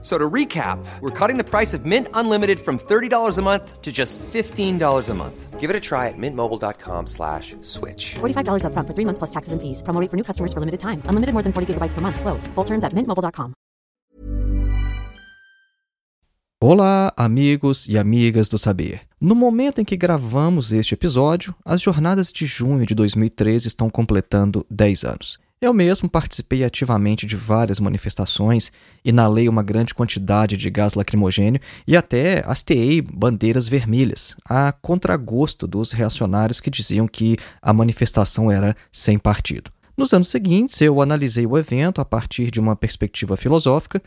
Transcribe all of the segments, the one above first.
So to recap, we're cutting the price of Mint Unlimited from $30 a month to just $15 a month. Give it a try at mintmobile.com slash switch. $45 upfront for three months plus taxes and fees. Promo rate for new customers for limited time. Unlimited more than 40 gigabytes per month. Slows. Full terms at mintmobile.com. Olá, amigos e amigas do Saber. No momento em que gravamos este episódio, as jornadas de junho de 2013 estão completando 10 anos. Eu mesmo participei ativamente de várias manifestações, inalei uma grande quantidade de gás lacrimogênio e até hasteei bandeiras vermelhas, a contragosto dos reacionários que diziam que a manifestação era sem partido. Nos anos seguintes, eu analisei o evento a partir de uma perspectiva filosófica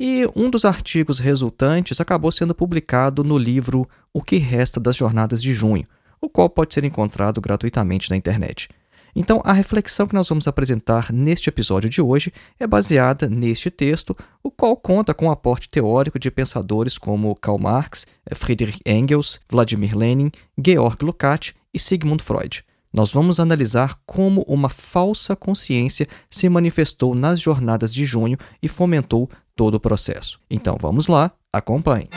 e um dos artigos resultantes acabou sendo publicado no livro O que Resta das Jornadas de Junho, o qual pode ser encontrado gratuitamente na internet. Então, a reflexão que nós vamos apresentar neste episódio de hoje é baseada neste texto, o qual conta com o aporte teórico de pensadores como Karl Marx, Friedrich Engels, Vladimir Lenin, Georg Lukács e Sigmund Freud. Nós vamos analisar como uma falsa consciência se manifestou nas jornadas de junho e fomentou todo o processo. Então vamos lá, acompanhe.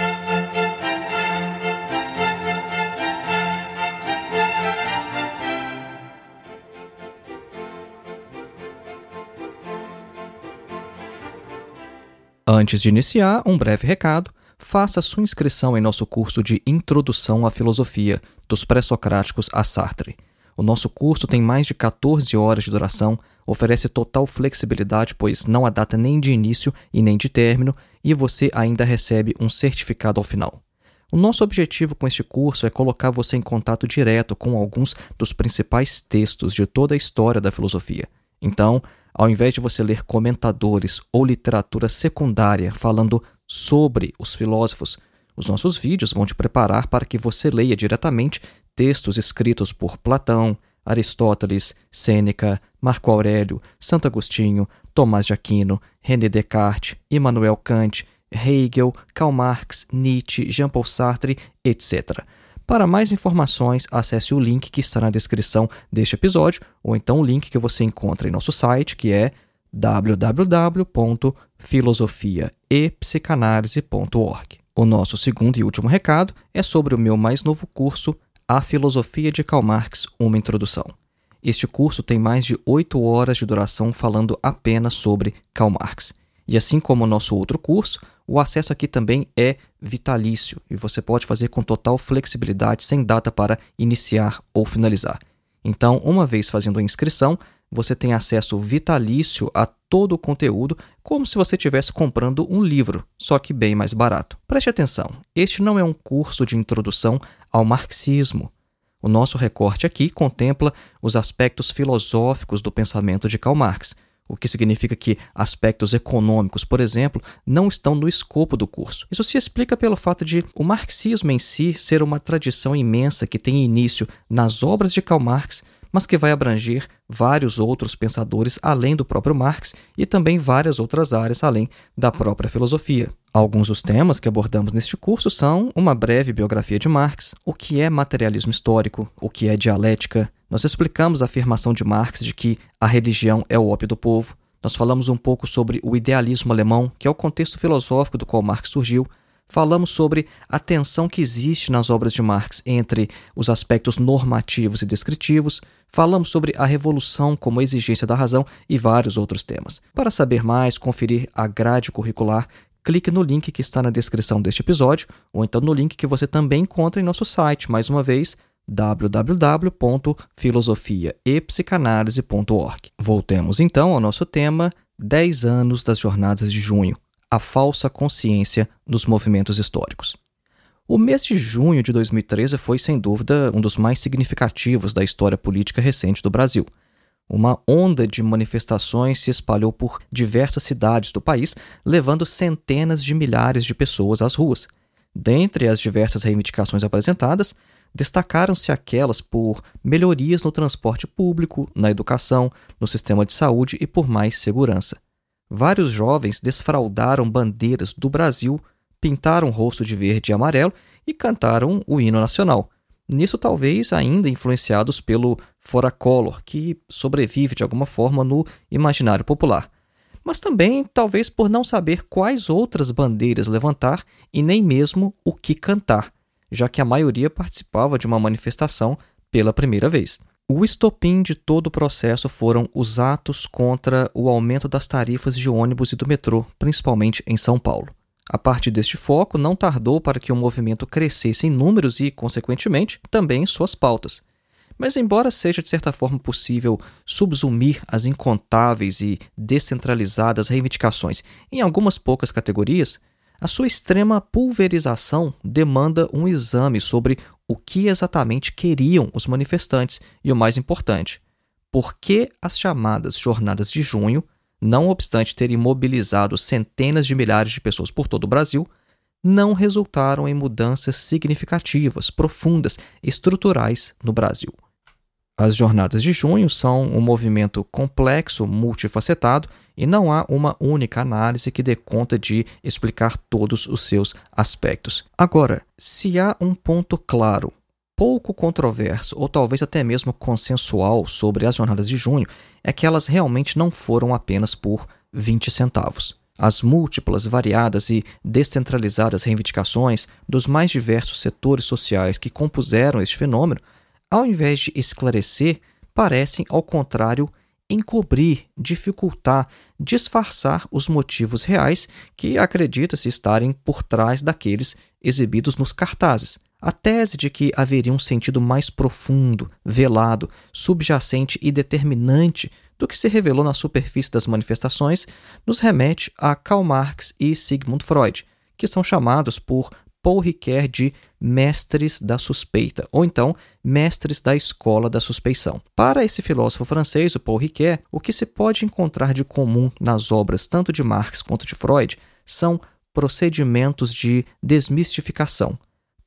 Antes de iniciar, um breve recado. Faça sua inscrição em nosso curso de Introdução à Filosofia, dos Pré-Socráticos a Sartre. O nosso curso tem mais de 14 horas de duração, oferece total flexibilidade, pois não há data nem de início e nem de término, e você ainda recebe um certificado ao final. O nosso objetivo com este curso é colocar você em contato direto com alguns dos principais textos de toda a história da filosofia. Então, ao invés de você ler comentadores ou literatura secundária falando sobre os filósofos, os nossos vídeos vão te preparar para que você leia diretamente textos escritos por Platão, Aristóteles, Sêneca, Marco Aurélio, Santo Agostinho, Tomás de Aquino, René Descartes, Immanuel Kant, Hegel, Karl Marx, Nietzsche, Jean-Paul Sartre, etc. Para mais informações, acesse o link que está na descrição deste episódio, ou então o link que você encontra em nosso site, que é www.filosofiaepsicanalise.org. O nosso segundo e último recado é sobre o meu mais novo curso, A Filosofia de Karl Marx, uma introdução. Este curso tem mais de oito horas de duração falando apenas sobre Karl Marx. E assim como o nosso outro curso, o acesso aqui também é vitalício e você pode fazer com total flexibilidade, sem data para iniciar ou finalizar. Então, uma vez fazendo a inscrição, você tem acesso vitalício a todo o conteúdo, como se você estivesse comprando um livro, só que bem mais barato. Preste atenção: este não é um curso de introdução ao marxismo. O nosso recorte aqui contempla os aspectos filosóficos do pensamento de Karl Marx o que significa que aspectos econômicos, por exemplo, não estão no escopo do curso. Isso se explica pelo fato de o marxismo em si ser uma tradição imensa que tem início nas obras de Karl Marx, mas que vai abranger vários outros pensadores além do próprio Marx e também várias outras áreas além da própria filosofia. Alguns dos temas que abordamos neste curso são uma breve biografia de Marx, o que é materialismo histórico, o que é dialética, nós explicamos a afirmação de Marx de que a religião é o ópio do povo. Nós falamos um pouco sobre o idealismo alemão, que é o contexto filosófico do qual Marx surgiu. Falamos sobre a tensão que existe nas obras de Marx entre os aspectos normativos e descritivos. Falamos sobre a revolução como exigência da razão e vários outros temas. Para saber mais, conferir a grade curricular, clique no link que está na descrição deste episódio ou então no link que você também encontra em nosso site, mais uma vez, www.filosofiaepsicanalise.org. Voltemos então ao nosso tema 10 anos das jornadas de junho, a falsa consciência dos movimentos históricos. O mês de junho de 2013 foi, sem dúvida, um dos mais significativos da história política recente do Brasil. Uma onda de manifestações se espalhou por diversas cidades do país, levando centenas de milhares de pessoas às ruas. Dentre as diversas reivindicações apresentadas, destacaram-se aquelas por melhorias no transporte público, na educação, no sistema de saúde e por mais segurança. vários jovens desfraldaram bandeiras do Brasil, pintaram o rosto de verde e amarelo e cantaram o hino nacional. Nisso, talvez ainda influenciados pelo Fora Color, que sobrevive de alguma forma no imaginário popular. Mas também, talvez, por não saber quais outras bandeiras levantar e nem mesmo o que cantar, já que a maioria participava de uma manifestação pela primeira vez. O estopim de todo o processo foram os atos contra o aumento das tarifas de ônibus e do metrô, principalmente em São Paulo. A partir deste foco, não tardou para que o movimento crescesse em números e, consequentemente, também em suas pautas. Mas, embora seja de certa forma possível subsumir as incontáveis e descentralizadas reivindicações em algumas poucas categorias, a sua extrema pulverização demanda um exame sobre o que exatamente queriam os manifestantes e, o mais importante, por que as chamadas Jornadas de Junho não obstante terem mobilizado centenas de milhares de pessoas por todo o Brasil, não resultaram em mudanças significativas, profundas, estruturais no Brasil. As jornadas de junho são um movimento complexo, multifacetado, e não há uma única análise que dê conta de explicar todos os seus aspectos. Agora, se há um ponto claro pouco controverso ou talvez até mesmo consensual sobre as jornadas de junho é que elas realmente não foram apenas por 20 centavos. As múltiplas, variadas e descentralizadas reivindicações dos mais diversos setores sociais que compuseram este fenômeno, ao invés de esclarecer, parecem, ao contrário, encobrir, dificultar, disfarçar os motivos reais que acredita-se estarem por trás daqueles exibidos nos cartazes. A tese de que haveria um sentido mais profundo, velado, subjacente e determinante do que se revelou na superfície das manifestações nos remete a Karl Marx e Sigmund Freud, que são chamados por Paul Ricoeur de mestres da suspeita, ou então mestres da escola da suspeição. Para esse filósofo francês, o Paul Ricoeur, o que se pode encontrar de comum nas obras tanto de Marx quanto de Freud são procedimentos de desmistificação,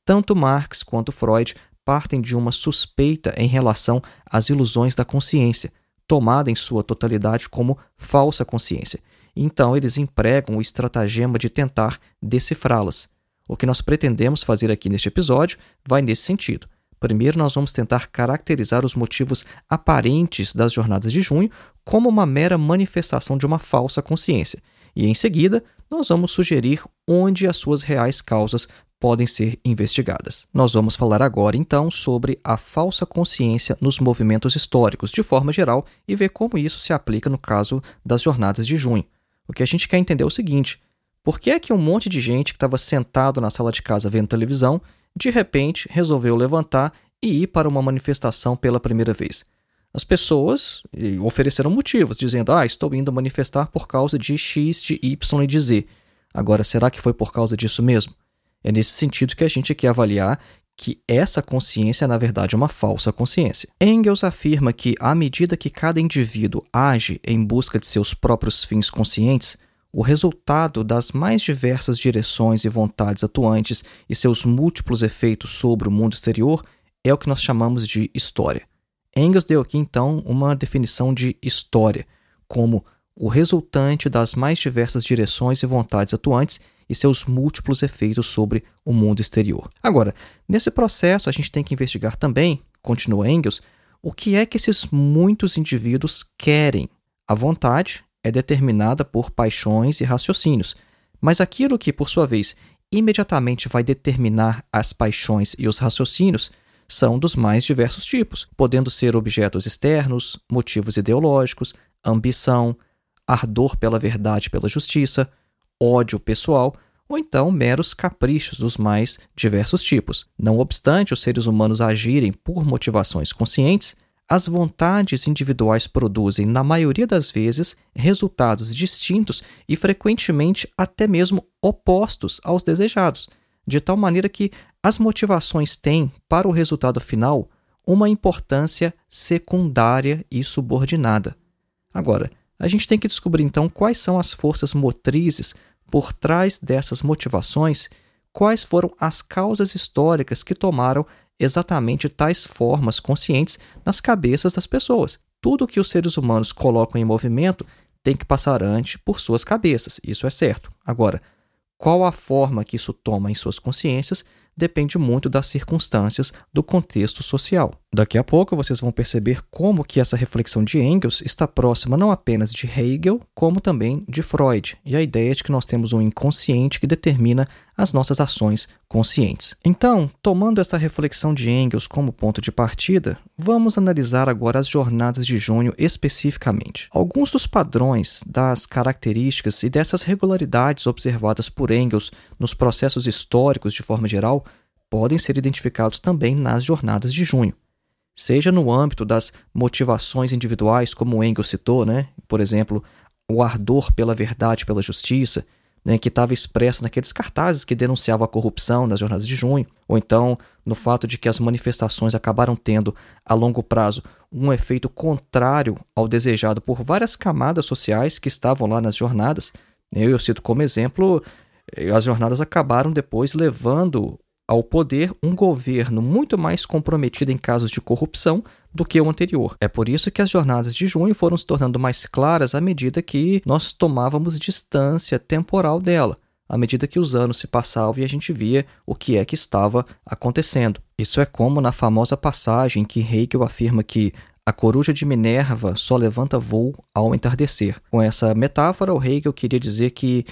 tanto Marx quanto Freud partem de uma suspeita em relação às ilusões da consciência, tomada em sua totalidade como falsa consciência. Então, eles empregam o estratagema de tentar decifrá-las. O que nós pretendemos fazer aqui neste episódio vai nesse sentido. Primeiro, nós vamos tentar caracterizar os motivos aparentes das jornadas de junho como uma mera manifestação de uma falsa consciência. E, em seguida, nós vamos sugerir onde as suas reais causas podem ser investigadas. Nós vamos falar agora então sobre a falsa consciência nos movimentos históricos, de forma geral, e ver como isso se aplica no caso das jornadas de junho. O que a gente quer entender é o seguinte: por que é que um monte de gente que estava sentado na sala de casa vendo televisão, de repente resolveu levantar e ir para uma manifestação pela primeira vez? As pessoas ofereceram motivos, dizendo: Ah, estou indo manifestar por causa de X, de Y e de Z. Agora, será que foi por causa disso mesmo? É nesse sentido que a gente quer avaliar que essa consciência é, na verdade, uma falsa consciência. Engels afirma que, à medida que cada indivíduo age em busca de seus próprios fins conscientes, o resultado das mais diversas direções e vontades atuantes e seus múltiplos efeitos sobre o mundo exterior é o que nós chamamos de história. Engels deu aqui então uma definição de história como o resultante das mais diversas direções e vontades atuantes e seus múltiplos efeitos sobre o mundo exterior. Agora, nesse processo, a gente tem que investigar também, continua Engels, o que é que esses muitos indivíduos querem. A vontade é determinada por paixões e raciocínios, mas aquilo que, por sua vez, imediatamente vai determinar as paixões e os raciocínios são dos mais diversos tipos, podendo ser objetos externos, motivos ideológicos, ambição, ardor pela verdade e pela justiça, ódio pessoal ou então meros caprichos dos mais diversos tipos. Não obstante os seres humanos agirem por motivações conscientes, as vontades individuais produzem, na maioria das vezes, resultados distintos e frequentemente até mesmo opostos aos desejados, de tal maneira que as motivações têm, para o resultado final, uma importância secundária e subordinada. Agora, a gente tem que descobrir então quais são as forças motrizes por trás dessas motivações, quais foram as causas históricas que tomaram exatamente tais formas conscientes nas cabeças das pessoas. Tudo que os seres humanos colocam em movimento tem que passar antes por suas cabeças, isso é certo. Agora, qual a forma que isso toma em suas consciências depende muito das circunstâncias do contexto social. Daqui a pouco vocês vão perceber como que essa reflexão de Engels está próxima não apenas de Hegel, como também de Freud, e a ideia de que nós temos um inconsciente que determina as nossas ações conscientes. Então, tomando esta reflexão de Engels como ponto de partida, vamos analisar agora as jornadas de junho especificamente. Alguns dos padrões, das características e dessas regularidades observadas por Engels nos processos históricos de forma geral podem ser identificados também nas jornadas de junho. Seja no âmbito das motivações individuais, como Engels citou, né? por exemplo, o ardor pela verdade, pela justiça, né, que estava expresso naqueles cartazes que denunciavam a corrupção nas jornadas de junho, ou então no fato de que as manifestações acabaram tendo, a longo prazo, um efeito contrário ao desejado por várias camadas sociais que estavam lá nas jornadas. Eu, eu cito como exemplo, eh, as jornadas acabaram depois levando ao poder um governo muito mais comprometido em casos de corrupção do que o anterior. É por isso que as jornadas de junho foram se tornando mais claras à medida que nós tomávamos distância temporal dela, à medida que os anos se passavam e a gente via o que é que estava acontecendo. Isso é como na famosa passagem que Hegel afirma que a coruja de Minerva só levanta voo ao entardecer. Com essa metáfora, o Hegel queria dizer que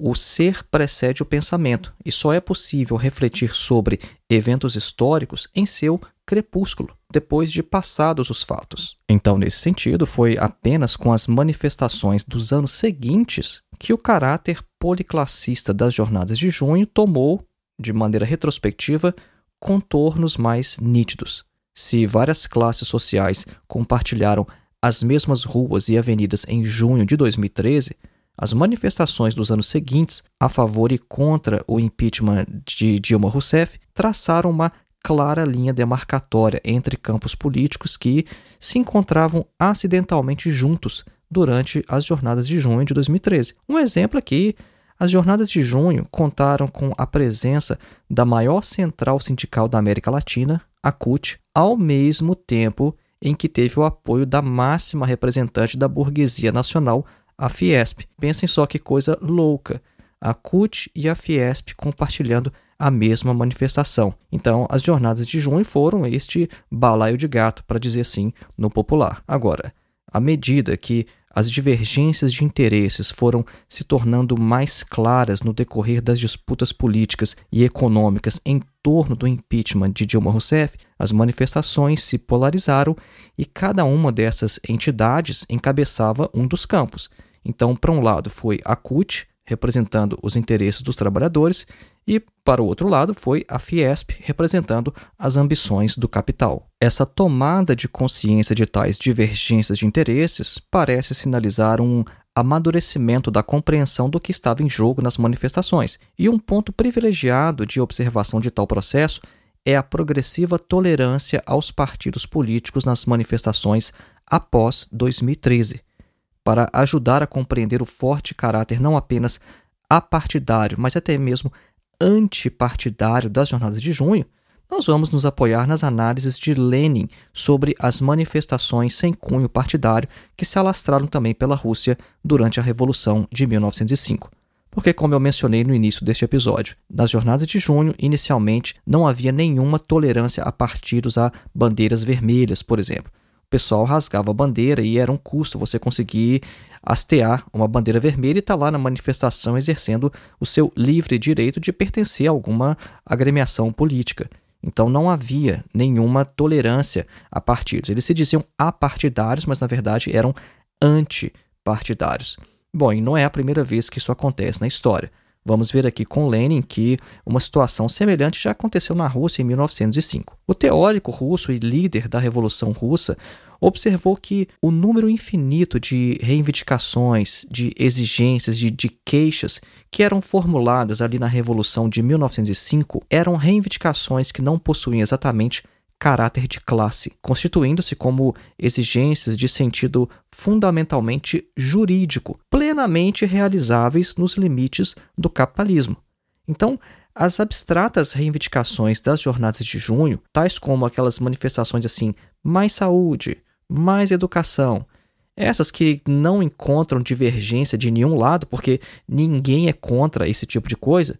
o ser precede o pensamento e só é possível refletir sobre eventos históricos em seu crepúsculo, depois de passados os fatos. Então, nesse sentido, foi apenas com as manifestações dos anos seguintes que o caráter policlassista das jornadas de junho tomou, de maneira retrospectiva, contornos mais nítidos. Se várias classes sociais compartilharam as mesmas ruas e avenidas em junho de 2013, as manifestações dos anos seguintes a favor e contra o impeachment de Dilma Rousseff traçaram uma clara linha demarcatória entre campos políticos que se encontravam acidentalmente juntos durante as jornadas de junho de 2013. Um exemplo aqui as jornadas de junho contaram com a presença da maior central sindical da América Latina, a CUT, ao mesmo tempo em que teve o apoio da máxima representante da burguesia nacional a Fiesp. Pensem só que coisa louca. A CUT e a Fiesp compartilhando a mesma manifestação. Então, as jornadas de junho foram este balaio de gato, para dizer assim, no popular. Agora, à medida que as divergências de interesses foram se tornando mais claras no decorrer das disputas políticas e econômicas em torno do impeachment de Dilma Rousseff, as manifestações se polarizaram e cada uma dessas entidades encabeçava um dos campos. Então, para um lado foi a CUT, representando os interesses dos trabalhadores, e para o outro lado foi a Fiesp, representando as ambições do capital. Essa tomada de consciência de tais divergências de interesses parece sinalizar um amadurecimento da compreensão do que estava em jogo nas manifestações, e um ponto privilegiado de observação de tal processo é a progressiva tolerância aos partidos políticos nas manifestações após 2013 para ajudar a compreender o forte caráter não apenas apartidário, mas até mesmo antipartidário das jornadas de junho, nós vamos nos apoiar nas análises de Lenin sobre as manifestações sem cunho partidário que se alastraram também pela Rússia durante a Revolução de 1905. Porque, como eu mencionei no início deste episódio, nas jornadas de junho, inicialmente, não havia nenhuma tolerância a partidos a bandeiras vermelhas, por exemplo pessoal rasgava a bandeira e era um custo você conseguir hastear uma bandeira vermelha e estar tá lá na manifestação exercendo o seu livre direito de pertencer a alguma agremiação política. Então não havia nenhuma tolerância a partidos. Eles se diziam apartidários, mas na verdade eram antipartidários. Bom, e não é a primeira vez que isso acontece na história. Vamos ver aqui com Lenin que uma situação semelhante já aconteceu na Rússia em 1905. O teórico russo e líder da Revolução Russa observou que o número infinito de reivindicações, de exigências, de, de queixas que eram formuladas ali na Revolução de 1905 eram reivindicações que não possuíam exatamente caráter de classe, constituindo-se como exigências de sentido fundamentalmente jurídico, plenamente realizáveis nos limites do capitalismo. Então, as abstratas reivindicações das jornadas de junho, tais como aquelas manifestações assim, mais saúde, mais educação, Essas que não encontram divergência de nenhum lado, porque ninguém é contra esse tipo de coisa.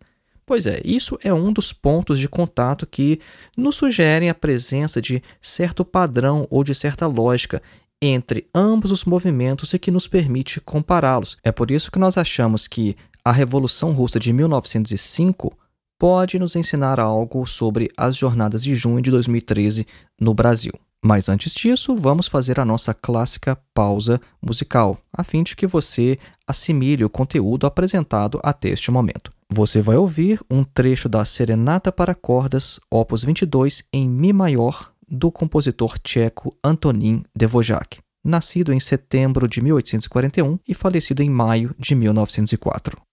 Pois é, isso é um dos pontos de contato que nos sugerem a presença de certo padrão ou de certa lógica entre ambos os movimentos e que nos permite compará-los. É por isso que nós achamos que a Revolução Russa de 1905 pode nos ensinar algo sobre as jornadas de junho de 2013 no Brasil. Mas antes disso, vamos fazer a nossa clássica pausa musical, a fim de que você assimile o conteúdo apresentado até este momento. Você vai ouvir um trecho da Serenata para Cordas, opus 22, em Mi maior, do compositor tcheco Antonín Dvořák, nascido em setembro de 1841 e falecido em maio de 1904.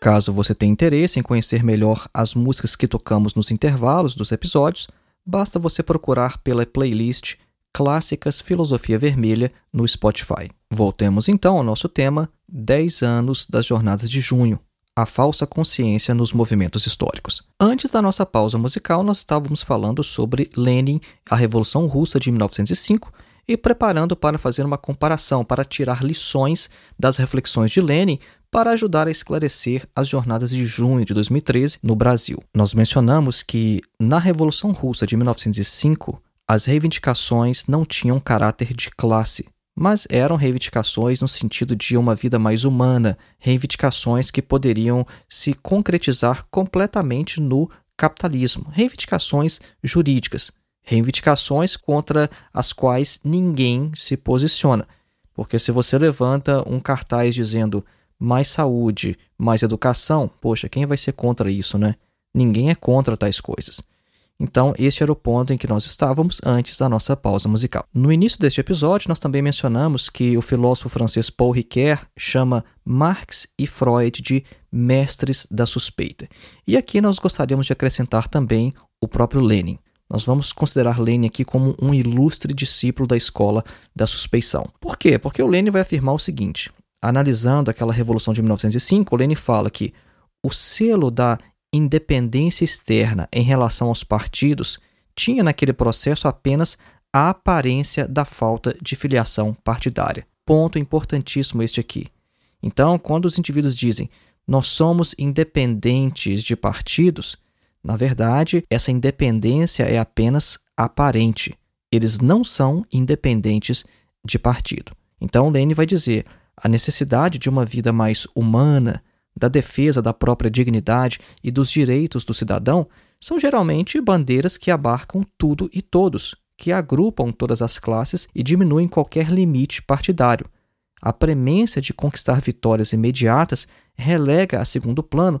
Caso você tenha interesse em conhecer melhor as músicas que tocamos nos intervalos dos episódios, basta você procurar pela playlist Clássicas Filosofia Vermelha no Spotify. Voltemos então ao nosso tema: 10 anos das Jornadas de Junho. A falsa consciência nos movimentos históricos. Antes da nossa pausa musical, nós estávamos falando sobre Lenin, a Revolução Russa de 1905 e preparando para fazer uma comparação, para tirar lições das reflexões de Lenin para ajudar a esclarecer as jornadas de junho de 2013 no Brasil. Nós mencionamos que na Revolução Russa de 1905, as reivindicações não tinham caráter de classe, mas eram reivindicações no sentido de uma vida mais humana, reivindicações que poderiam se concretizar completamente no capitalismo, reivindicações jurídicas, reivindicações contra as quais ninguém se posiciona. Porque se você levanta um cartaz dizendo mais saúde, mais educação, poxa, quem vai ser contra isso, né? Ninguém é contra tais coisas. Então, este era o ponto em que nós estávamos antes da nossa pausa musical. No início deste episódio, nós também mencionamos que o filósofo francês Paul Ricoeur chama Marx e Freud de mestres da suspeita. E aqui nós gostaríamos de acrescentar também o próprio Lenin. Nós vamos considerar Lenin aqui como um ilustre discípulo da escola da suspeição. Por quê? Porque o Lenin vai afirmar o seguinte: analisando aquela revolução de 1905, o Lenin fala que o selo da independência externa em relação aos partidos tinha naquele processo apenas a aparência da falta de filiação partidária. Ponto importantíssimo este aqui. Então, quando os indivíduos dizem nós somos independentes de partidos, na verdade, essa independência é apenas aparente. Eles não são independentes de partido. Então, Lênin vai dizer a necessidade de uma vida mais humana, da defesa da própria dignidade e dos direitos do cidadão são geralmente bandeiras que abarcam tudo e todos, que agrupam todas as classes e diminuem qualquer limite partidário. A premência de conquistar vitórias imediatas relega a segundo plano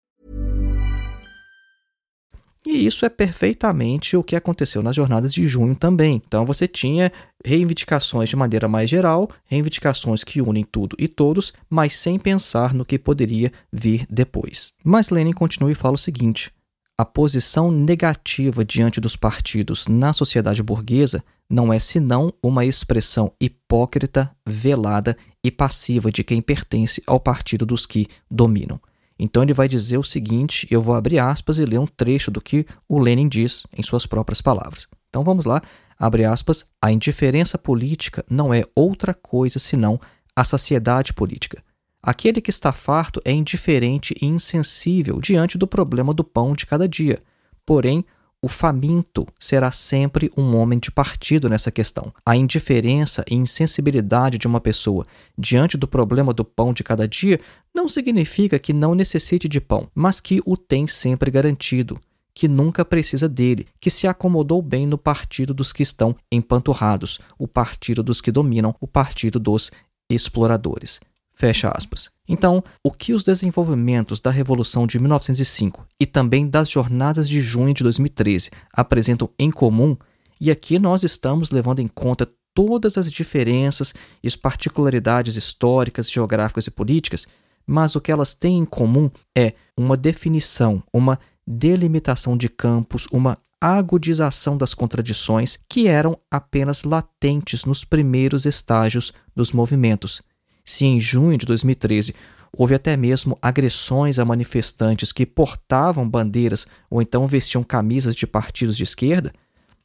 E isso é perfeitamente o que aconteceu nas jornadas de junho também. Então você tinha reivindicações de maneira mais geral, reivindicações que unem tudo e todos, mas sem pensar no que poderia vir depois. Mas Lenin continua e fala o seguinte: a posição negativa diante dos partidos na sociedade burguesa não é senão uma expressão hipócrita, velada e passiva de quem pertence ao partido dos que dominam. Então ele vai dizer o seguinte, eu vou abrir aspas e ler um trecho do que o Lenin diz em suas próprias palavras. Então vamos lá, abre aspas, a indiferença política não é outra coisa senão a saciedade política. Aquele que está farto é indiferente e insensível diante do problema do pão de cada dia. Porém, o faminto será sempre um homem de partido nessa questão. A indiferença e insensibilidade de uma pessoa diante do problema do pão de cada dia não significa que não necessite de pão, mas que o tem sempre garantido, que nunca precisa dele, que se acomodou bem no partido dos que estão empanturrados, o partido dos que dominam, o partido dos exploradores. Fecha aspas. Então, o que os desenvolvimentos da Revolução de 1905 e também das jornadas de junho de 2013 apresentam em comum, e aqui nós estamos levando em conta todas as diferenças e as particularidades históricas, geográficas e políticas, mas o que elas têm em comum é uma definição, uma delimitação de campos, uma agudização das contradições que eram apenas latentes nos primeiros estágios dos movimentos se em junho de 2013 houve até mesmo agressões a manifestantes que portavam bandeiras ou então vestiam camisas de partidos de esquerda,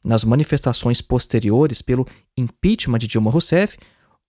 nas manifestações posteriores pelo impeachment de Dilma Rousseff,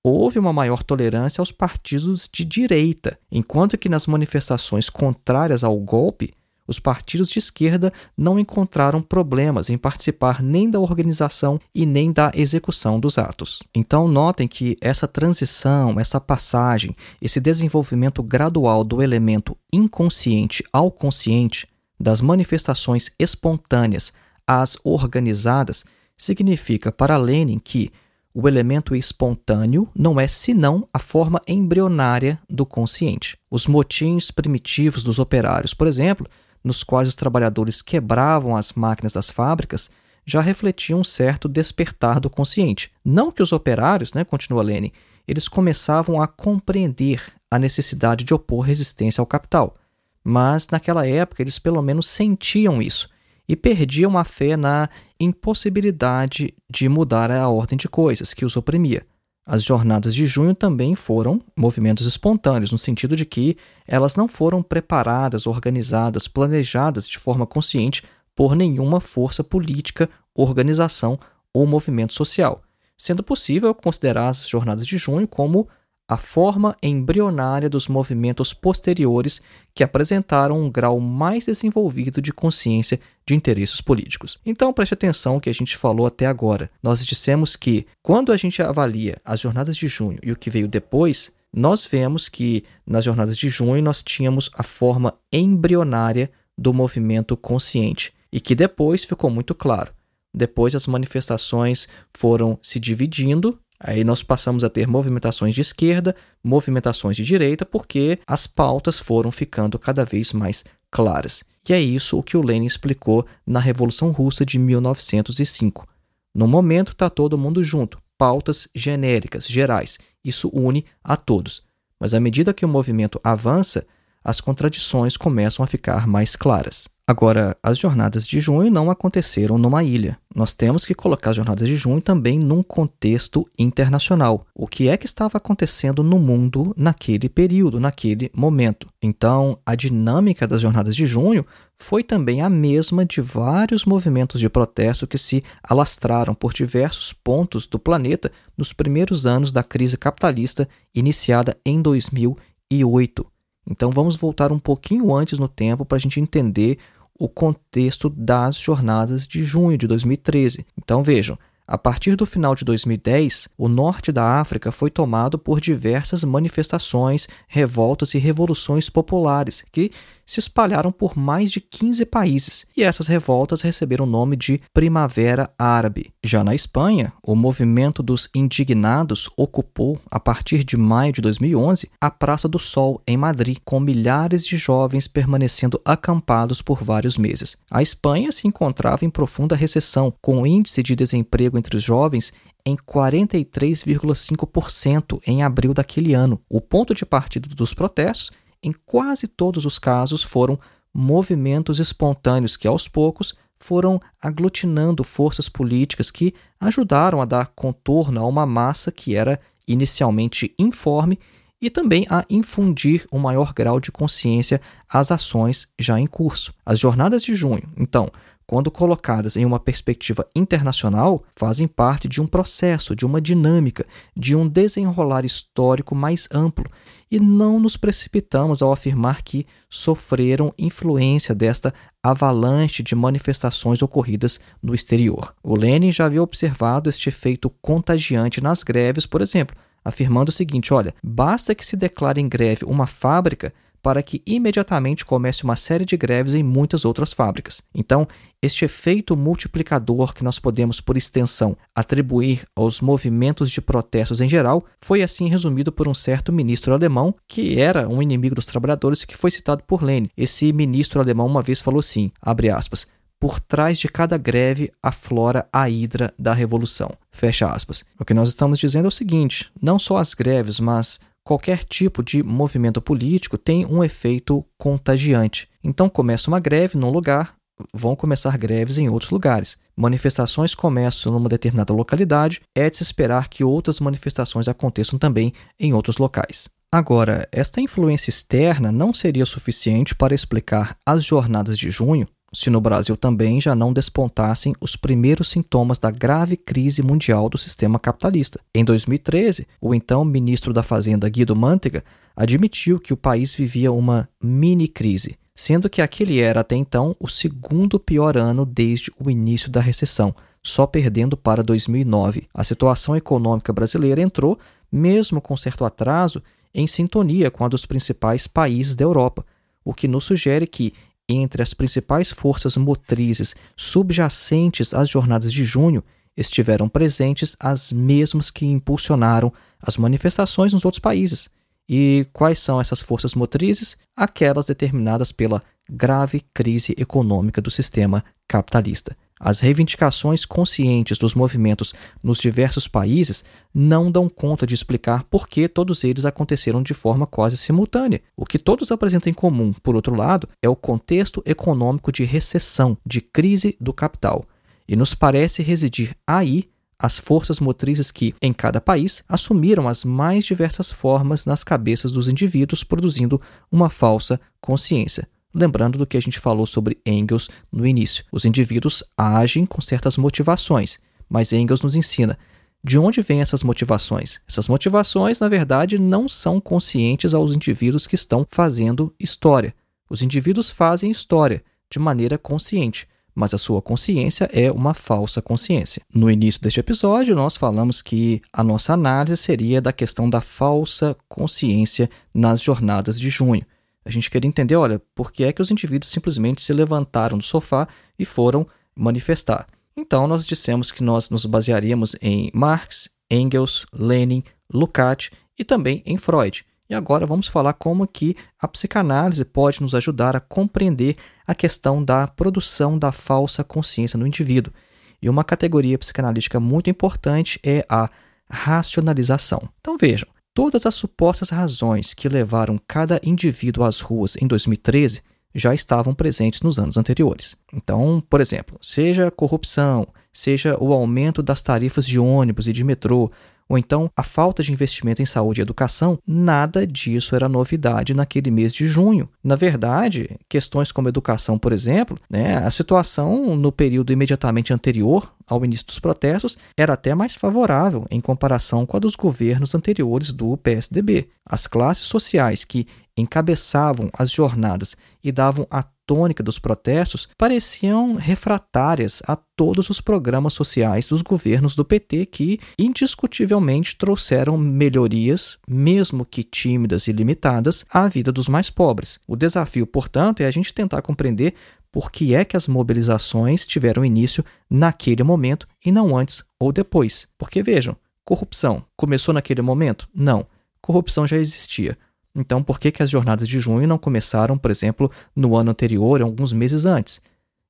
houve uma maior tolerância aos partidos de direita, enquanto que nas manifestações contrárias ao golpe, os partidos de esquerda não encontraram problemas em participar nem da organização e nem da execução dos atos. Então, notem que essa transição, essa passagem, esse desenvolvimento gradual do elemento inconsciente ao consciente, das manifestações espontâneas às organizadas, significa para Lenin que o elemento espontâneo não é senão a forma embrionária do consciente. Os motins primitivos dos operários, por exemplo, nos quais os trabalhadores quebravam as máquinas das fábricas, já refletiam um certo despertar do consciente. Não que os operários, né, continua Lene, eles começavam a compreender a necessidade de opor resistência ao capital, mas naquela época eles pelo menos sentiam isso e perdiam a fé na impossibilidade de mudar a ordem de coisas que os oprimia. As jornadas de junho também foram movimentos espontâneos, no sentido de que elas não foram preparadas, organizadas, planejadas de forma consciente por nenhuma força política, organização ou movimento social, sendo possível considerar as jornadas de junho como a forma embrionária dos movimentos posteriores que apresentaram um grau mais desenvolvido de consciência de interesses políticos. Então preste atenção ao que a gente falou até agora. Nós dissemos que quando a gente avalia as jornadas de junho e o que veio depois, nós vemos que nas jornadas de junho nós tínhamos a forma embrionária do movimento consciente e que depois ficou muito claro. Depois as manifestações foram se dividindo Aí nós passamos a ter movimentações de esquerda, movimentações de direita, porque as pautas foram ficando cada vez mais claras. E é isso o que o Lenin explicou na Revolução Russa de 1905. No momento está todo mundo junto, pautas genéricas, gerais. Isso une a todos. Mas à medida que o movimento avança, as contradições começam a ficar mais claras. Agora, as jornadas de junho não aconteceram numa ilha. Nós temos que colocar as jornadas de junho também num contexto internacional. O que é que estava acontecendo no mundo naquele período, naquele momento? Então, a dinâmica das jornadas de junho foi também a mesma de vários movimentos de protesto que se alastraram por diversos pontos do planeta nos primeiros anos da crise capitalista iniciada em 2008. Então, vamos voltar um pouquinho antes no tempo para a gente entender o contexto das jornadas de junho de 2013. Então vejam, a partir do final de 2010, o norte da África foi tomado por diversas manifestações, revoltas e revoluções populares que se espalharam por mais de 15 países, e essas revoltas receberam o nome de Primavera Árabe. Já na Espanha, o movimento dos indignados ocupou, a partir de maio de 2011, a Praça do Sol, em Madrid, com milhares de jovens permanecendo acampados por vários meses. A Espanha se encontrava em profunda recessão, com o índice de desemprego entre os jovens em 43,5% em abril daquele ano. O ponto de partida dos protestos em quase todos os casos foram movimentos espontâneos que, aos poucos, foram aglutinando forças políticas que ajudaram a dar contorno a uma massa que era inicialmente informe e também a infundir um maior grau de consciência às ações já em curso. As jornadas de junho, então, quando colocadas em uma perspectiva internacional, fazem parte de um processo, de uma dinâmica, de um desenrolar histórico mais amplo, e não nos precipitamos ao afirmar que sofreram influência desta avalanche de manifestações ocorridas no exterior. O Lenin já havia observado este efeito contagiante nas greves, por exemplo, afirmando o seguinte: olha, basta que se declare em greve uma fábrica para que imediatamente comece uma série de greves em muitas outras fábricas. Então, este efeito multiplicador que nós podemos, por extensão, atribuir aos movimentos de protestos em geral foi assim resumido por um certo ministro alemão que era um inimigo dos trabalhadores que foi citado por Lenin. Esse ministro alemão uma vez falou assim, abre aspas, por trás de cada greve aflora a hidra da revolução. Fecha aspas. O que nós estamos dizendo é o seguinte: não só as greves, mas qualquer tipo de movimento político tem um efeito contagiante. Então começa uma greve num lugar, vão começar greves em outros lugares. Manifestações começam numa determinada localidade, é de se esperar que outras manifestações aconteçam também em outros locais. Agora, esta influência externa não seria suficiente para explicar as jornadas de junho se no Brasil também já não despontassem os primeiros sintomas da grave crise mundial do sistema capitalista. Em 2013, o então ministro da Fazenda Guido Mantega admitiu que o país vivia uma mini-crise, sendo que aquele era até então o segundo pior ano desde o início da recessão, só perdendo para 2009. A situação econômica brasileira entrou, mesmo com certo atraso, em sintonia com a dos principais países da Europa, o que nos sugere que entre as principais forças motrizes subjacentes às jornadas de junho estiveram presentes as mesmas que impulsionaram as manifestações nos outros países. E quais são essas forças motrizes? Aquelas determinadas pela grave crise econômica do sistema capitalista. As reivindicações conscientes dos movimentos nos diversos países não dão conta de explicar por que todos eles aconteceram de forma quase simultânea. O que todos apresentam em comum, por outro lado, é o contexto econômico de recessão, de crise do capital. E nos parece residir aí as forças motrizes que, em cada país, assumiram as mais diversas formas nas cabeças dos indivíduos, produzindo uma falsa consciência. Lembrando do que a gente falou sobre Engels no início. Os indivíduos agem com certas motivações, mas Engels nos ensina de onde vêm essas motivações? Essas motivações, na verdade, não são conscientes aos indivíduos que estão fazendo história. Os indivíduos fazem história de maneira consciente, mas a sua consciência é uma falsa consciência. No início deste episódio, nós falamos que a nossa análise seria da questão da falsa consciência nas jornadas de junho. A gente queria entender, olha, por que é que os indivíduos simplesmente se levantaram do sofá e foram manifestar. Então, nós dissemos que nós nos basearíamos em Marx, Engels, Lenin, Lukács e também em Freud. E agora vamos falar como que a psicanálise pode nos ajudar a compreender a questão da produção da falsa consciência no indivíduo. E uma categoria psicanalítica muito importante é a racionalização. Então vejam, todas as supostas razões que levaram cada indivíduo às ruas em 2013 já estavam presentes nos anos anteriores. Então, por exemplo, seja corrupção, seja o aumento das tarifas de ônibus e de metrô, ou então a falta de investimento em saúde e educação, nada disso era novidade naquele mês de junho. Na verdade, questões como educação, por exemplo, né, a situação no período imediatamente anterior ao início dos protestos era até mais favorável em comparação com a dos governos anteriores do PSDB. As classes sociais que encabeçavam as jornadas e davam a tônica dos protestos pareciam refratárias a todos os programas sociais dos governos do PT que indiscutivelmente trouxeram melhorias, mesmo que tímidas e limitadas, à vida dos mais pobres. O desafio, portanto, é a gente tentar compreender por que é que as mobilizações tiveram início naquele momento e não antes ou depois. Porque vejam, corrupção começou naquele momento? Não. Corrupção já existia. Então, por que, que as jornadas de junho não começaram, por exemplo, no ano anterior, alguns meses antes?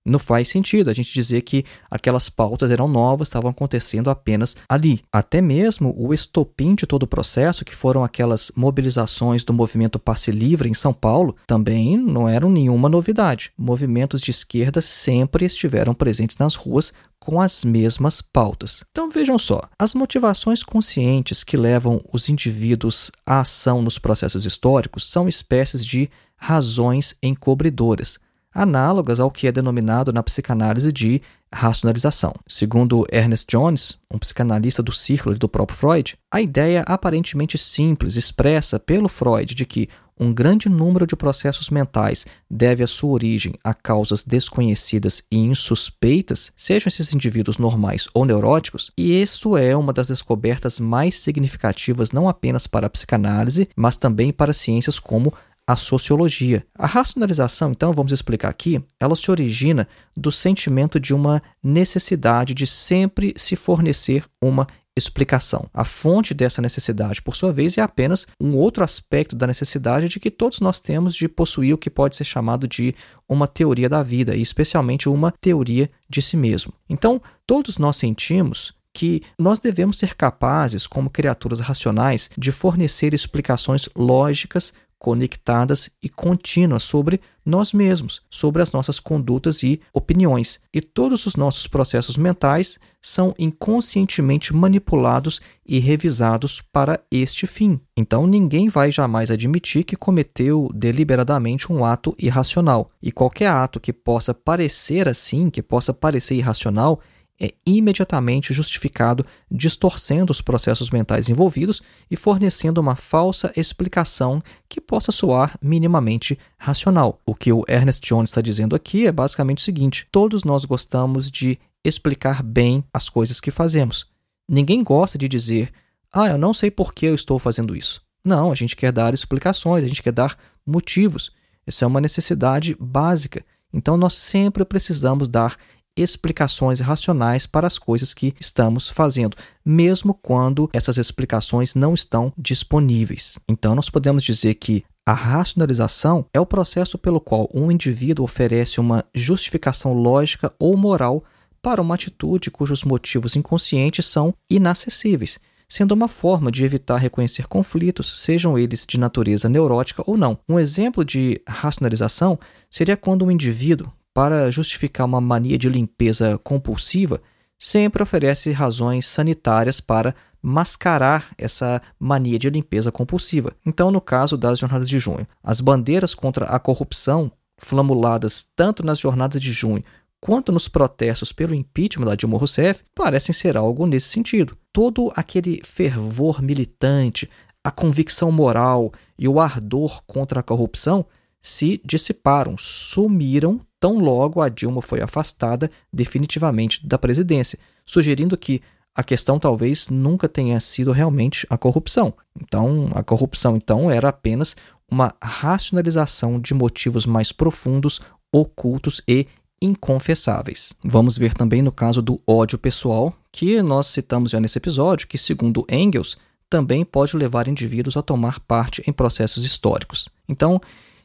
Não faz sentido a gente dizer que aquelas pautas eram novas, estavam acontecendo apenas ali. Até mesmo o estopim de todo o processo, que foram aquelas mobilizações do movimento Passe Livre em São Paulo, também não eram nenhuma novidade. Movimentos de esquerda sempre estiveram presentes nas ruas com as mesmas pautas. Então vejam só, as motivações conscientes que levam os indivíduos à ação nos processos históricos são espécies de razões encobridoras análogas ao que é denominado na psicanálise de racionalização. Segundo Ernest Jones, um psicanalista do círculo do próprio Freud, a ideia aparentemente simples expressa pelo Freud de que um grande número de processos mentais deve a sua origem a causas desconhecidas e insuspeitas, sejam esses indivíduos normais ou neuróticos, e isso é uma das descobertas mais significativas não apenas para a psicanálise, mas também para ciências como a sociologia. A racionalização, então, vamos explicar aqui, ela se origina do sentimento de uma necessidade de sempre se fornecer uma explicação. A fonte dessa necessidade, por sua vez, é apenas um outro aspecto da necessidade de que todos nós temos de possuir o que pode ser chamado de uma teoria da vida, e especialmente uma teoria de si mesmo. Então, todos nós sentimos que nós devemos ser capazes, como criaturas racionais, de fornecer explicações lógicas conectadas e contínuas sobre nós mesmos, sobre as nossas condutas e opiniões. E todos os nossos processos mentais são inconscientemente manipulados e revisados para este fim. Então ninguém vai jamais admitir que cometeu deliberadamente um ato irracional. E qualquer ato que possa parecer assim, que possa parecer irracional, é imediatamente justificado, distorcendo os processos mentais envolvidos e fornecendo uma falsa explicação que possa soar minimamente racional. O que o Ernest Jones está dizendo aqui é basicamente o seguinte: todos nós gostamos de explicar bem as coisas que fazemos. Ninguém gosta de dizer, ah, eu não sei por que eu estou fazendo isso. Não, a gente quer dar explicações, a gente quer dar motivos. Essa é uma necessidade básica. Então, nós sempre precisamos dar explicações racionais para as coisas que estamos fazendo, mesmo quando essas explicações não estão disponíveis. Então, nós podemos dizer que a racionalização é o processo pelo qual um indivíduo oferece uma justificação lógica ou moral para uma atitude cujos motivos inconscientes são inacessíveis, sendo uma forma de evitar reconhecer conflitos, sejam eles de natureza neurótica ou não. Um exemplo de racionalização seria quando um indivíduo, para justificar uma mania de limpeza compulsiva, sempre oferece razões sanitárias para mascarar essa mania de limpeza compulsiva. Então, no caso das jornadas de junho, as bandeiras contra a corrupção, flamuladas tanto nas jornadas de junho quanto nos protestos pelo impeachment da Dilma Rousseff, parecem ser algo nesse sentido. Todo aquele fervor militante, a convicção moral e o ardor contra a corrupção se dissiparam, sumiram tão logo a Dilma foi afastada definitivamente da presidência, sugerindo que a questão talvez nunca tenha sido realmente a corrupção. Então, a corrupção então era apenas uma racionalização de motivos mais profundos, ocultos e inconfessáveis. Vamos ver também no caso do ódio pessoal, que nós citamos já nesse episódio, que segundo Engels, também pode levar indivíduos a tomar parte em processos históricos. Então,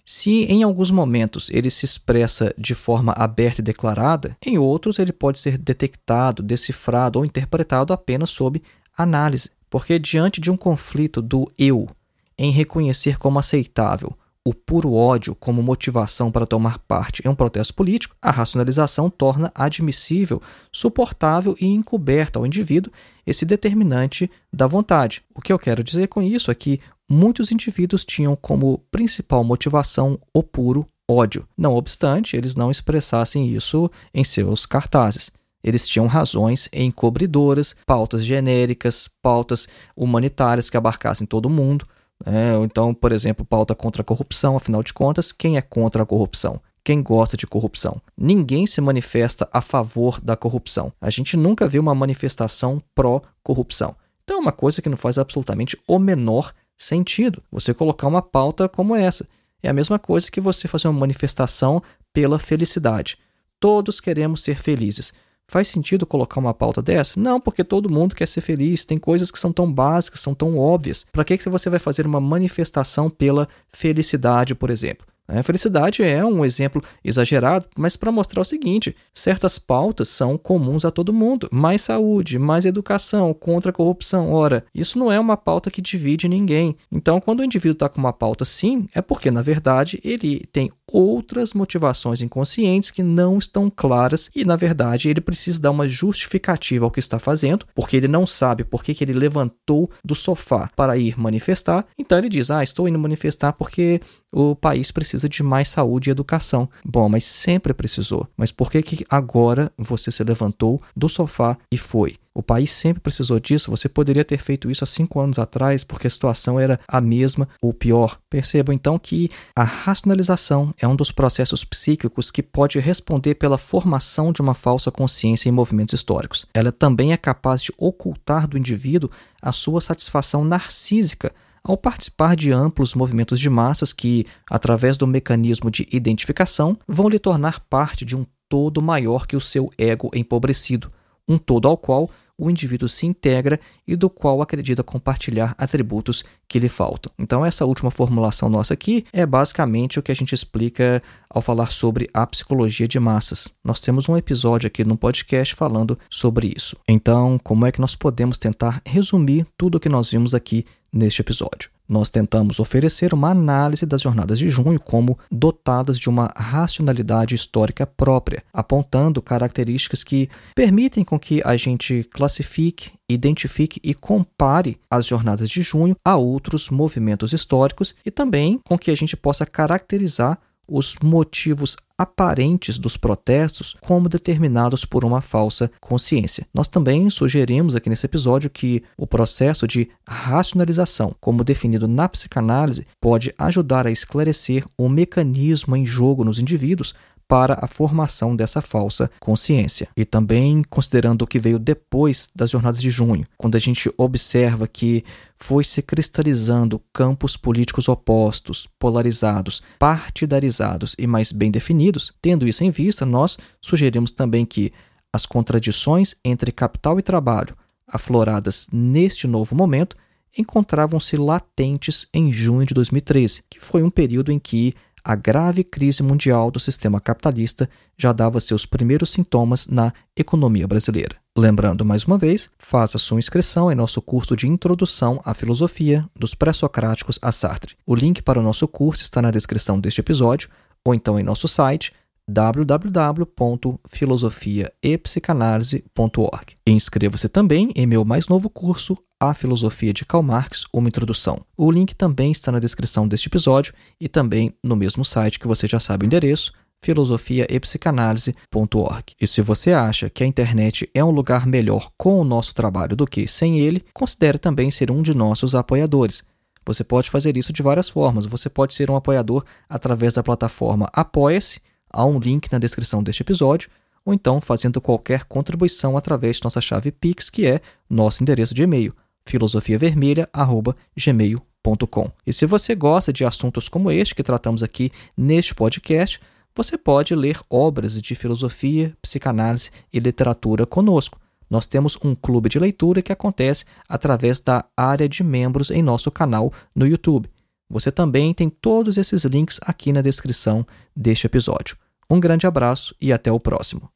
se em alguns momentos ele se expressa de forma aberta e declarada, em outros ele pode ser detectado, decifrado ou interpretado apenas sob análise, porque diante de um conflito do eu em reconhecer como aceitável o puro ódio como motivação para tomar parte em um protesto político, a racionalização torna admissível, suportável e encoberta ao indivíduo esse determinante da vontade. O que eu quero dizer com isso é que muitos indivíduos tinham como principal motivação o puro ódio. Não obstante, eles não expressassem isso em seus cartazes. Eles tinham razões encobridoras, pautas genéricas, pautas humanitárias que abarcassem todo mundo. Né? Então, por exemplo, pauta contra a corrupção, afinal de contas, quem é contra a corrupção? Quem gosta de corrupção? Ninguém se manifesta a favor da corrupção. A gente nunca vê uma manifestação pró-corrupção. Então é uma coisa que não faz absolutamente o menor sentido você colocar uma pauta como essa. É a mesma coisa que você fazer uma manifestação pela felicidade. Todos queremos ser felizes. Faz sentido colocar uma pauta dessa? Não, porque todo mundo quer ser feliz. Tem coisas que são tão básicas, são tão óbvias. Para que, que você vai fazer uma manifestação pela felicidade, por exemplo? A felicidade é um exemplo exagerado, mas para mostrar o seguinte: certas pautas são comuns a todo mundo. Mais saúde, mais educação, contra a corrupção. Ora, isso não é uma pauta que divide ninguém. Então, quando o indivíduo está com uma pauta sim, é porque, na verdade, ele tem outras motivações inconscientes que não estão claras e, na verdade, ele precisa dar uma justificativa ao que está fazendo, porque ele não sabe por que, que ele levantou do sofá para ir manifestar. Então, ele diz: Ah, estou indo manifestar porque o país precisa de mais saúde e educação. Bom, mas sempre precisou. Mas por que, que agora você se levantou do sofá e foi? O país sempre precisou disso. Você poderia ter feito isso há cinco anos atrás, porque a situação era a mesma ou pior. Percebam então que a racionalização é um dos processos psíquicos que pode responder pela formação de uma falsa consciência em movimentos históricos. Ela também é capaz de ocultar do indivíduo a sua satisfação narcísica ao participar de amplos movimentos de massas que, através do mecanismo de identificação, vão lhe tornar parte de um todo maior que o seu ego empobrecido, um todo ao qual o indivíduo se integra e do qual acredita compartilhar atributos que lhe faltam. Então, essa última formulação nossa aqui é basicamente o que a gente explica ao falar sobre a psicologia de massas. Nós temos um episódio aqui no podcast falando sobre isso. Então, como é que nós podemos tentar resumir tudo o que nós vimos aqui neste episódio? Nós tentamos oferecer uma análise das jornadas de junho como dotadas de uma racionalidade histórica própria, apontando características que permitem com que a gente classifique, identifique e compare as jornadas de junho a outros movimentos históricos e também com que a gente possa caracterizar os motivos aparentes dos protestos como determinados por uma falsa consciência. Nós também sugerimos aqui nesse episódio que o processo de racionalização, como definido na psicanálise, pode ajudar a esclarecer o mecanismo em jogo nos indivíduos para a formação dessa falsa consciência. E também considerando o que veio depois das jornadas de junho, quando a gente observa que foi se cristalizando campos políticos opostos, polarizados, partidarizados e mais bem definidos, tendo isso em vista, nós sugerimos também que as contradições entre capital e trabalho, afloradas neste novo momento, encontravam-se latentes em junho de 2013, que foi um período em que a grave crise mundial do sistema capitalista já dava seus primeiros sintomas na economia brasileira. Lembrando mais uma vez, faça sua inscrição em nosso curso de Introdução à Filosofia dos Pré-Socráticos a Sartre. O link para o nosso curso está na descrição deste episódio ou então em nosso site www.filosofiaepsicanalise.org. Inscreva-se também em meu mais novo curso, A Filosofia de Karl Marx, uma introdução. O link também está na descrição deste episódio e também no mesmo site que você já sabe o endereço, filosofiaepsicanalise.org. E se você acha que a internet é um lugar melhor com o nosso trabalho do que sem ele, considere também ser um de nossos apoiadores. Você pode fazer isso de várias formas. Você pode ser um apoiador através da plataforma Apoia-se, há um link na descrição deste episódio, ou então fazendo qualquer contribuição através de nossa chave Pix, que é nosso endereço de e-mail, filosofiavermelha.gmail.com. E se você gosta de assuntos como este que tratamos aqui neste podcast, você pode ler obras de filosofia, psicanálise e literatura conosco. Nós temos um clube de leitura que acontece através da área de membros em nosso canal no YouTube. Você também tem todos esses links aqui na descrição deste episódio. Um grande abraço e até o próximo.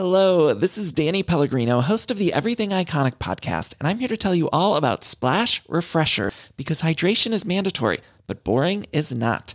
Hello, this is Danny Pellegrino, host of the Everything Iconic podcast, and I'm here to tell you all about Splash Refresher because hydration is mandatory, but boring is not.